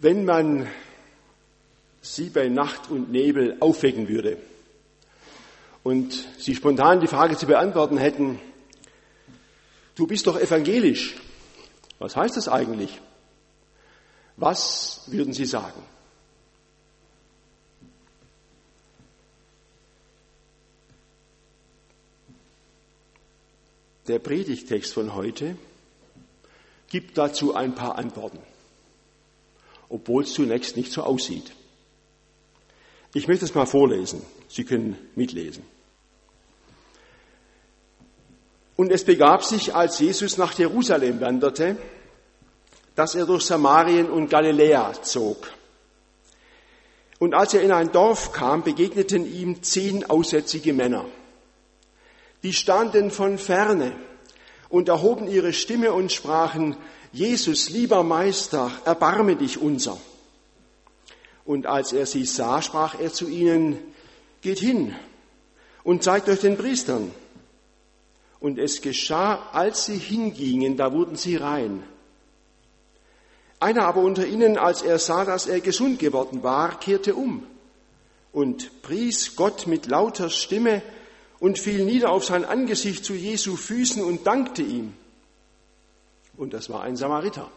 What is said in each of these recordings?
Wenn man Sie bei Nacht und Nebel aufwecken würde und Sie spontan die Frage zu beantworten hätten, du bist doch evangelisch, was heißt das eigentlich? Was würden Sie sagen? Der Predigtext von heute gibt dazu ein paar Antworten, obwohl es zunächst nicht so aussieht. Ich möchte es mal vorlesen. Sie können mitlesen. Und es begab sich, als Jesus nach Jerusalem wanderte, dass er durch Samarien und Galiläa zog. Und als er in ein Dorf kam, begegneten ihm zehn aussätzige Männer. Die standen von ferne und erhoben ihre Stimme und sprachen, Jesus, lieber Meister, erbarme dich unser. Und als er sie sah, sprach er zu ihnen, geht hin und zeigt euch den Priestern. Und es geschah, als sie hingingen, da wurden sie rein. Einer aber unter ihnen, als er sah, dass er gesund geworden war, kehrte um und pries Gott mit lauter Stimme und fiel nieder auf sein Angesicht zu Jesu Füßen und dankte ihm. Und das war ein Samariter.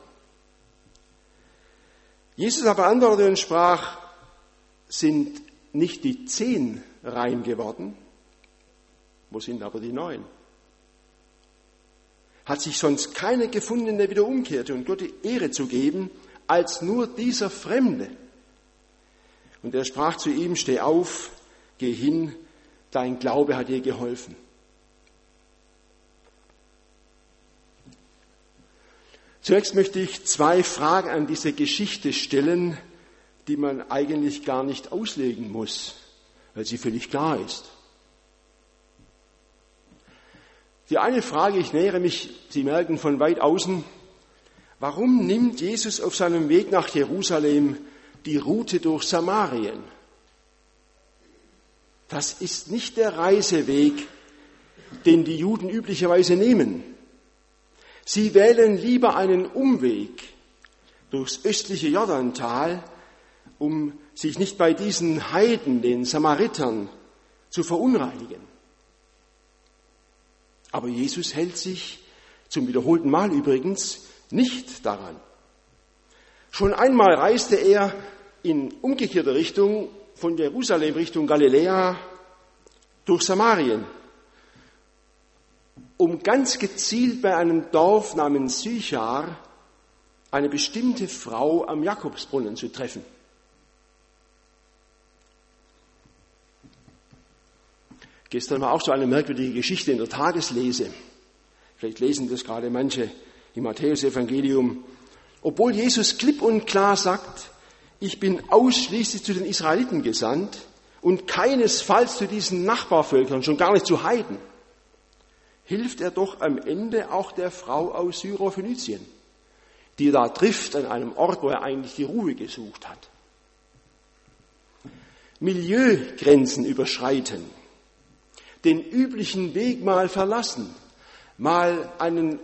Jesus aber antwortete und sprach, sind nicht die zehn rein geworden? Wo sind aber die neun? Hat sich sonst keiner gefunden, der wieder umkehrte und Gott die Ehre zu geben, als nur dieser Fremde? Und er sprach zu ihm, steh auf, geh hin, dein Glaube hat dir geholfen. Zunächst möchte ich zwei Fragen an diese Geschichte stellen, die man eigentlich gar nicht auslegen muss, weil sie völlig klar ist. Die eine Frage, ich nähere mich, Sie merken von weit außen, warum nimmt Jesus auf seinem Weg nach Jerusalem die Route durch Samarien? Das ist nicht der Reiseweg, den die Juden üblicherweise nehmen. Sie wählen lieber einen Umweg durchs östliche Jordantal, um sich nicht bei diesen Heiden, den Samaritern, zu verunreinigen. Aber Jesus hält sich, zum wiederholten Mal übrigens, nicht daran. Schon einmal reiste er in umgekehrter Richtung von Jerusalem Richtung Galiläa durch Samarien, um ganz gezielt bei einem Dorf namens Sychar eine bestimmte Frau am Jakobsbrunnen zu treffen. Gestern war auch so eine merkwürdige Geschichte in der Tageslese. Vielleicht lesen das gerade manche im Matthäusevangelium. Obwohl Jesus klipp und klar sagt, ich bin ausschließlich zu den Israeliten gesandt und keinesfalls zu diesen Nachbarvölkern, schon gar nicht zu Heiden, hilft er doch am Ende auch der Frau aus Syrophönizien, die da trifft an einem Ort, wo er eigentlich die Ruhe gesucht hat. Milieugrenzen überschreiten den üblichen Weg mal verlassen, mal einen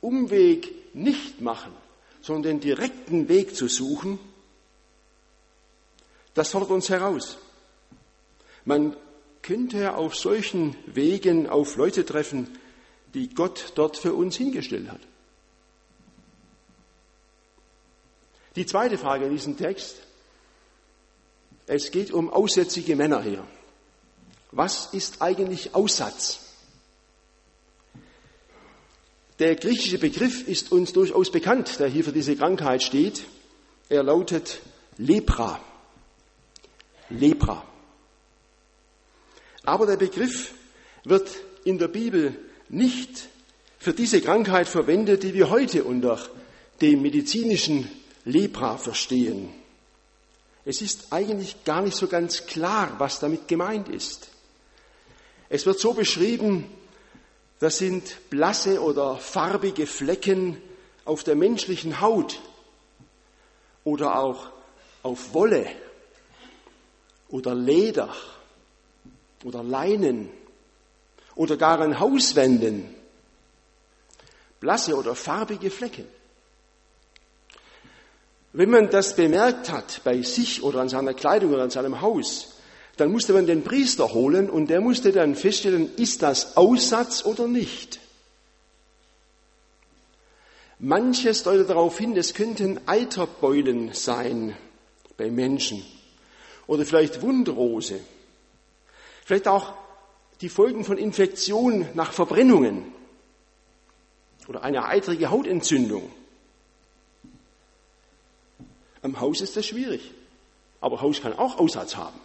Umweg nicht machen, sondern den direkten Weg zu suchen, das fordert uns heraus. Man könnte auf solchen Wegen auf Leute treffen, die Gott dort für uns hingestellt hat. Die zweite Frage in diesem Text. Es geht um aussätzige Männer hier. Was ist eigentlich Aussatz? Der griechische Begriff ist uns durchaus bekannt, der hier für diese Krankheit steht. Er lautet Lepra. Lepra. Aber der Begriff wird in der Bibel nicht für diese Krankheit verwendet, die wir heute unter dem medizinischen Lepra verstehen. Es ist eigentlich gar nicht so ganz klar, was damit gemeint ist. Es wird so beschrieben, das sind blasse oder farbige Flecken auf der menschlichen Haut oder auch auf Wolle oder Leder oder Leinen oder gar an Hauswänden. Blasse oder farbige Flecken. Wenn man das bemerkt hat bei sich oder an seiner Kleidung oder an seinem Haus, dann musste man den Priester holen und der musste dann feststellen, ist das Aussatz oder nicht. Manches deutet darauf hin, es könnten Eiterbeulen sein bei Menschen oder vielleicht Wundrose, vielleicht auch die Folgen von Infektionen nach Verbrennungen oder eine eitrige Hautentzündung. Am Haus ist das schwierig, aber Haus kann auch Aussatz haben.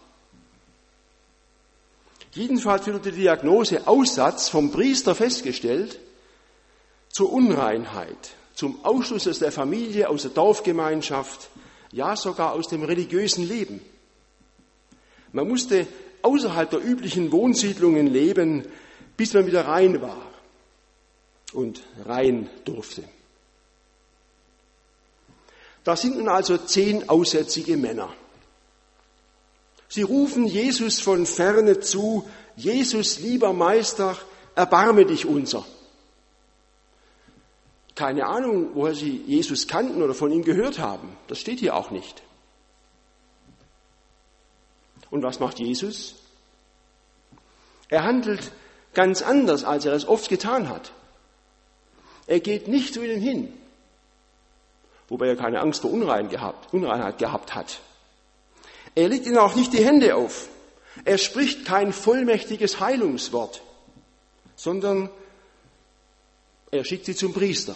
Jedenfalls wurde die Diagnose Aussatz vom Priester festgestellt zur Unreinheit, zum Ausschluss aus der Familie, aus der Dorfgemeinschaft, ja sogar aus dem religiösen Leben. Man musste außerhalb der üblichen Wohnsiedlungen leben, bis man wieder rein war und rein durfte. Da sind nun also zehn aussätzige Männer. Sie rufen Jesus von ferne zu, Jesus, lieber Meister, erbarme dich unser. Keine Ahnung, woher sie Jesus kannten oder von ihm gehört haben. Das steht hier auch nicht. Und was macht Jesus? Er handelt ganz anders, als er es oft getan hat. Er geht nicht zu ihnen hin, wobei er keine Angst vor Unrein gehabt, Unreinheit gehabt hat. Er legt ihnen auch nicht die Hände auf. Er spricht kein vollmächtiges Heilungswort, sondern er schickt sie zum Priester.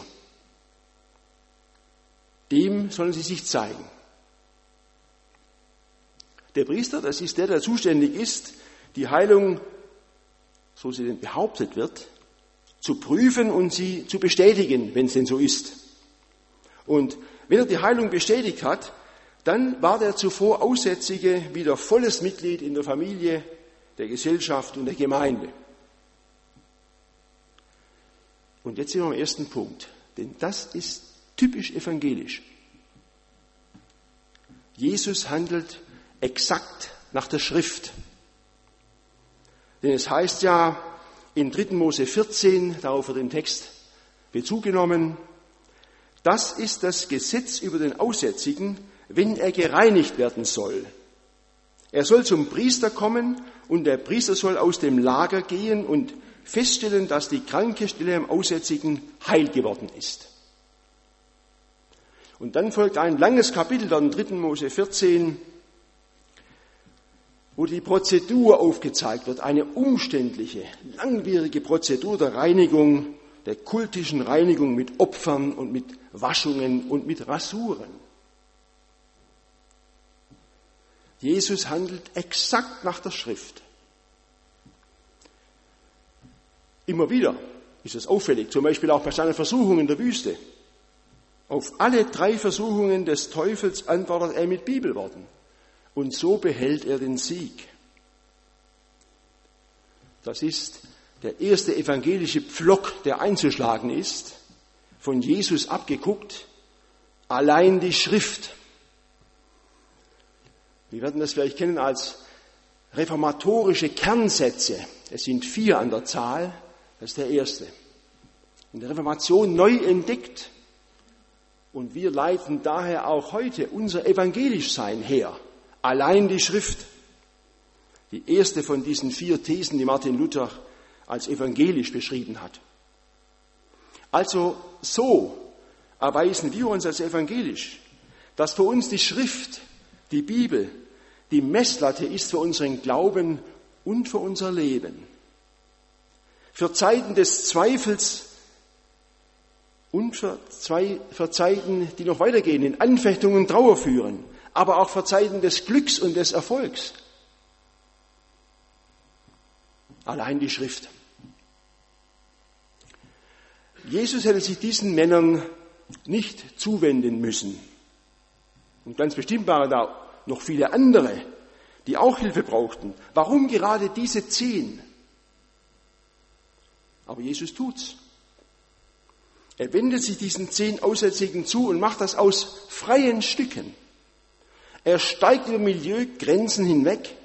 Dem sollen sie sich zeigen. Der Priester, das ist der, der zuständig ist, die Heilung, so sie denn behauptet wird, zu prüfen und sie zu bestätigen, wenn es denn so ist. Und wenn er die Heilung bestätigt hat, dann war der zuvor Aussätzige wieder volles Mitglied in der Familie, der Gesellschaft und der Gemeinde. Und jetzt sind wir am ersten Punkt, denn das ist typisch evangelisch. Jesus handelt exakt nach der Schrift. Denn es heißt ja in 3. Mose 14, darauf wird im Text Bezug genommen, das ist das Gesetz über den Aussätzigen, wenn er gereinigt werden soll. Er soll zum Priester kommen und der Priester soll aus dem Lager gehen und feststellen, dass die kranke Stelle am Aussätzigen heil geworden ist. Und dann folgt ein langes Kapitel, dann 3. Mose 14, wo die Prozedur aufgezeigt wird, eine umständliche, langwierige Prozedur der Reinigung, der kultischen Reinigung mit Opfern und mit Waschungen und mit Rasuren. Jesus handelt exakt nach der Schrift. Immer wieder ist es auffällig, zum Beispiel auch bei seinen Versuchungen in der Wüste. Auf alle drei Versuchungen des Teufels antwortet er mit Bibelworten. Und so behält er den Sieg. Das ist der erste evangelische Pflock, der einzuschlagen ist, von Jesus abgeguckt, allein die Schrift. Wir werden das vielleicht kennen als reformatorische Kernsätze. Es sind vier an der Zahl. Das ist der erste. In der Reformation neu entdeckt. Und wir leiten daher auch heute unser Evangelischsein her. Allein die Schrift. Die erste von diesen vier Thesen, die Martin Luther als evangelisch beschrieben hat. Also so erweisen wir uns als evangelisch, dass für uns die Schrift, die Bibel, die Messlatte ist für unseren Glauben und für unser Leben. Für Zeiten des Zweifels und für, zwei, für Zeiten, die noch weitergehen, in Anfechtungen und Trauer führen, aber auch für Zeiten des Glücks und des Erfolgs. Allein die Schrift. Jesus hätte sich diesen Männern nicht zuwenden müssen. Und ganz bestimmt waren da noch viele andere, die auch Hilfe brauchten. Warum gerade diese zehn? Aber Jesus tut's. Er wendet sich diesen zehn Aussätzigen zu und macht das aus freien Stücken. Er steigt über Milieugrenzen hinweg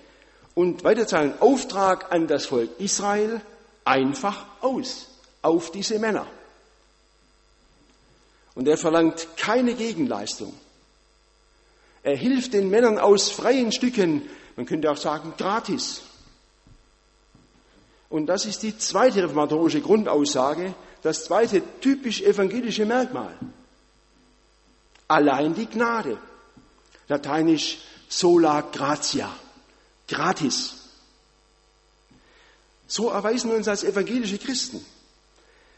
und weitet seinen Auftrag an das Volk Israel einfach aus, auf diese Männer. Und er verlangt keine Gegenleistung. Er hilft den Männern aus freien Stücken, man könnte auch sagen gratis. Und das ist die zweite reformatorische Grundaussage, das zweite typisch evangelische Merkmal. Allein die Gnade. Lateinisch sola gratia. Gratis. So erweisen wir uns als evangelische Christen.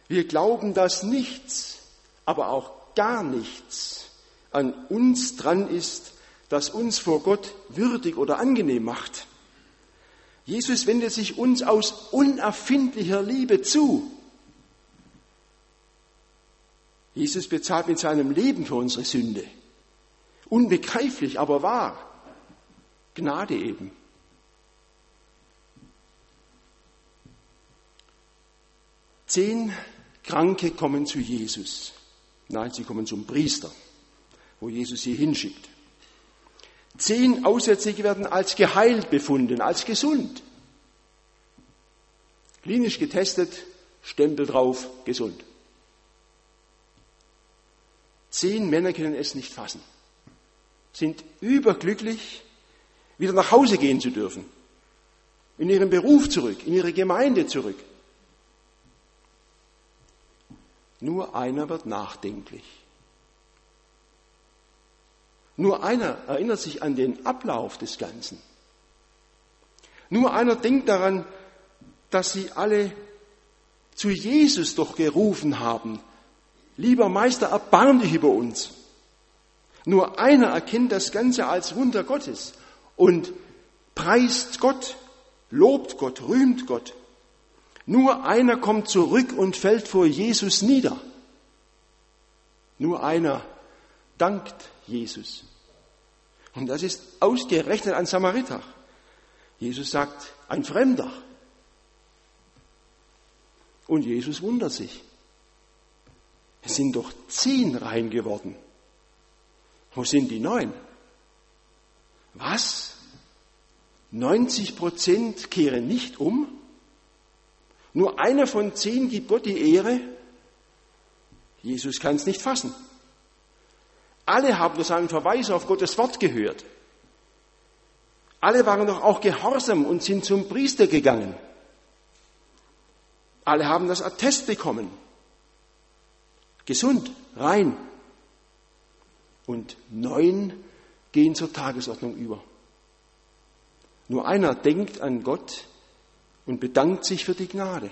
Wir glauben, dass nichts, aber auch gar nichts an uns dran ist, das uns vor Gott würdig oder angenehm macht. Jesus wendet sich uns aus unerfindlicher Liebe zu. Jesus bezahlt mit seinem Leben für unsere Sünde. Unbegreiflich, aber wahr. Gnade eben. Zehn Kranke kommen zu Jesus. Nein, sie kommen zum Priester, wo Jesus sie hinschickt. Zehn Aussätzige werden als geheilt befunden, als gesund. Klinisch getestet, Stempel drauf, gesund. Zehn Männer können es nicht fassen, sind überglücklich, wieder nach Hause gehen zu dürfen, in ihren Beruf zurück, in ihre Gemeinde zurück. Nur einer wird nachdenklich. Nur einer erinnert sich an den Ablauf des Ganzen. Nur einer denkt daran, dass sie alle zu Jesus doch gerufen haben. Lieber Meister, erbarm dich über uns. Nur einer erkennt das Ganze als Wunder Gottes und preist Gott, lobt Gott, rühmt Gott. Nur einer kommt zurück und fällt vor Jesus nieder. Nur einer dankt Jesus. Und das ist ausgerechnet ein Samariter. Jesus sagt, ein Fremder. Und Jesus wundert sich. Es sind doch zehn rein geworden. Wo sind die neun? Was? 90 Prozent kehren nicht um? Nur einer von zehn gibt Gott die Ehre? Jesus kann es nicht fassen. Alle haben durch seinen Verweis auf Gottes Wort gehört. Alle waren doch auch gehorsam und sind zum Priester gegangen. Alle haben das Attest bekommen. Gesund, rein. Und neun gehen zur Tagesordnung über. Nur einer denkt an Gott und bedankt sich für die Gnade.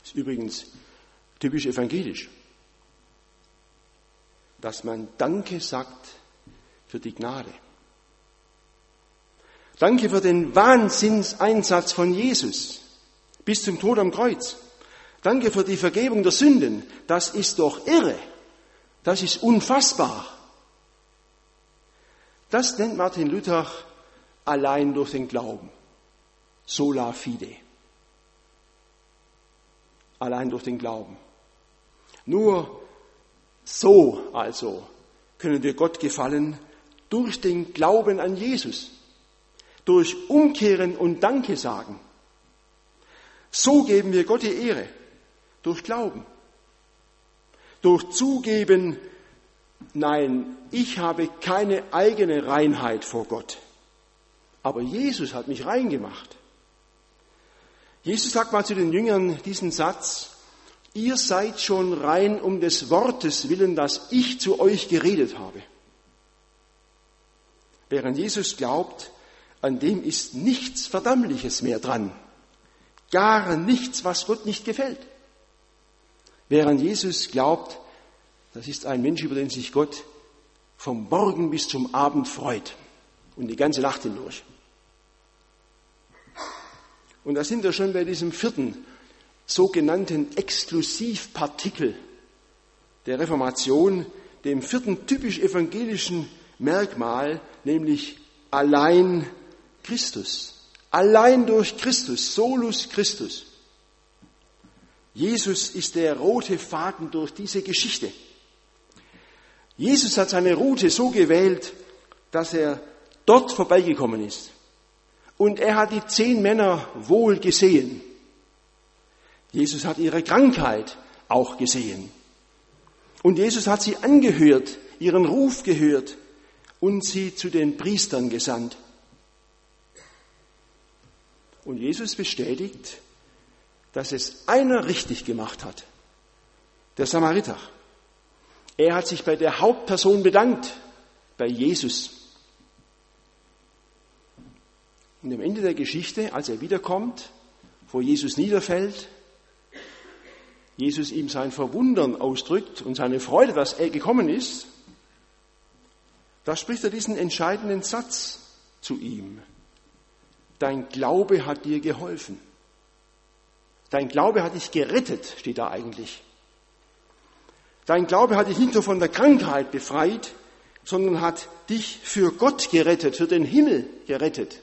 Das ist übrigens typisch evangelisch, dass man Danke sagt für die Gnade. Danke für den Wahnsinnseinsatz von Jesus bis zum Tod am Kreuz. Danke für die Vergebung der Sünden. Das ist doch irre. Das ist unfassbar. Das nennt Martin Luther allein durch den Glauben. Sola fide. Allein durch den Glauben. Nur so also können wir Gott gefallen durch den Glauben an Jesus durch Umkehren und Danke sagen. So geben wir Gott die Ehre, durch Glauben, durch Zugeben, nein, ich habe keine eigene Reinheit vor Gott, aber Jesus hat mich rein gemacht. Jesus sagt mal zu den Jüngern diesen Satz, ihr seid schon rein um des Wortes willen, das ich zu euch geredet habe. Während Jesus glaubt, an dem ist nichts Verdammliches mehr dran. Gar nichts, was Gott nicht gefällt. Während Jesus glaubt, das ist ein Mensch, über den sich Gott vom Morgen bis zum Abend freut und die ganze Nacht hindurch. Und da sind wir schon bei diesem vierten sogenannten Exklusivpartikel der Reformation, dem vierten typisch evangelischen Merkmal, nämlich allein Christus. Allein durch Christus, solus Christus. Jesus ist der rote Faden durch diese Geschichte. Jesus hat seine Route so gewählt, dass er dort vorbeigekommen ist. Und er hat die zehn Männer wohl gesehen. Jesus hat ihre Krankheit auch gesehen. Und Jesus hat sie angehört ihren Ruf gehört und sie zu den Priestern gesandt. Und Jesus bestätigt, dass es einer richtig gemacht hat, der Samariter. Er hat sich bei der Hauptperson bedankt, bei Jesus. Und am Ende der Geschichte, als er wiederkommt, wo Jesus niederfällt, Jesus ihm sein Verwundern ausdrückt und seine Freude, dass er gekommen ist, da spricht er diesen entscheidenden Satz zu ihm. Dein Glaube hat dir geholfen. Dein Glaube hat dich gerettet, steht da eigentlich. Dein Glaube hat dich nicht nur von der Krankheit befreit, sondern hat dich für Gott gerettet, für den Himmel gerettet.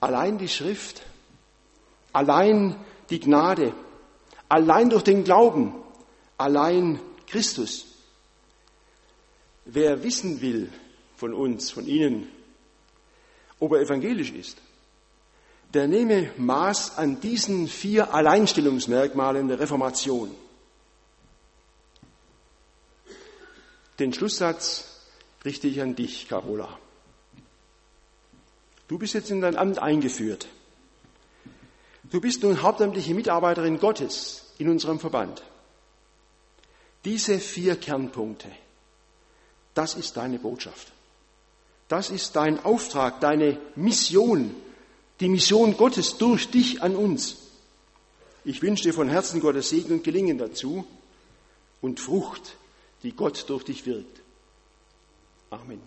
Allein die Schrift, allein die Gnade, allein durch den Glauben, allein Christus. Wer wissen will von uns, von Ihnen, ob er evangelisch ist, der nehme Maß an diesen vier Alleinstellungsmerkmalen der Reformation. Den Schlusssatz richte ich an dich, Carola. Du bist jetzt in dein Amt eingeführt. Du bist nun hauptamtliche Mitarbeiterin Gottes in unserem Verband. Diese vier Kernpunkte, das ist deine Botschaft. Das ist dein Auftrag, deine Mission, die Mission Gottes durch dich an uns. Ich wünsche dir von Herzen Gottes Segen und Gelingen dazu und Frucht, die Gott durch dich wirkt. Amen.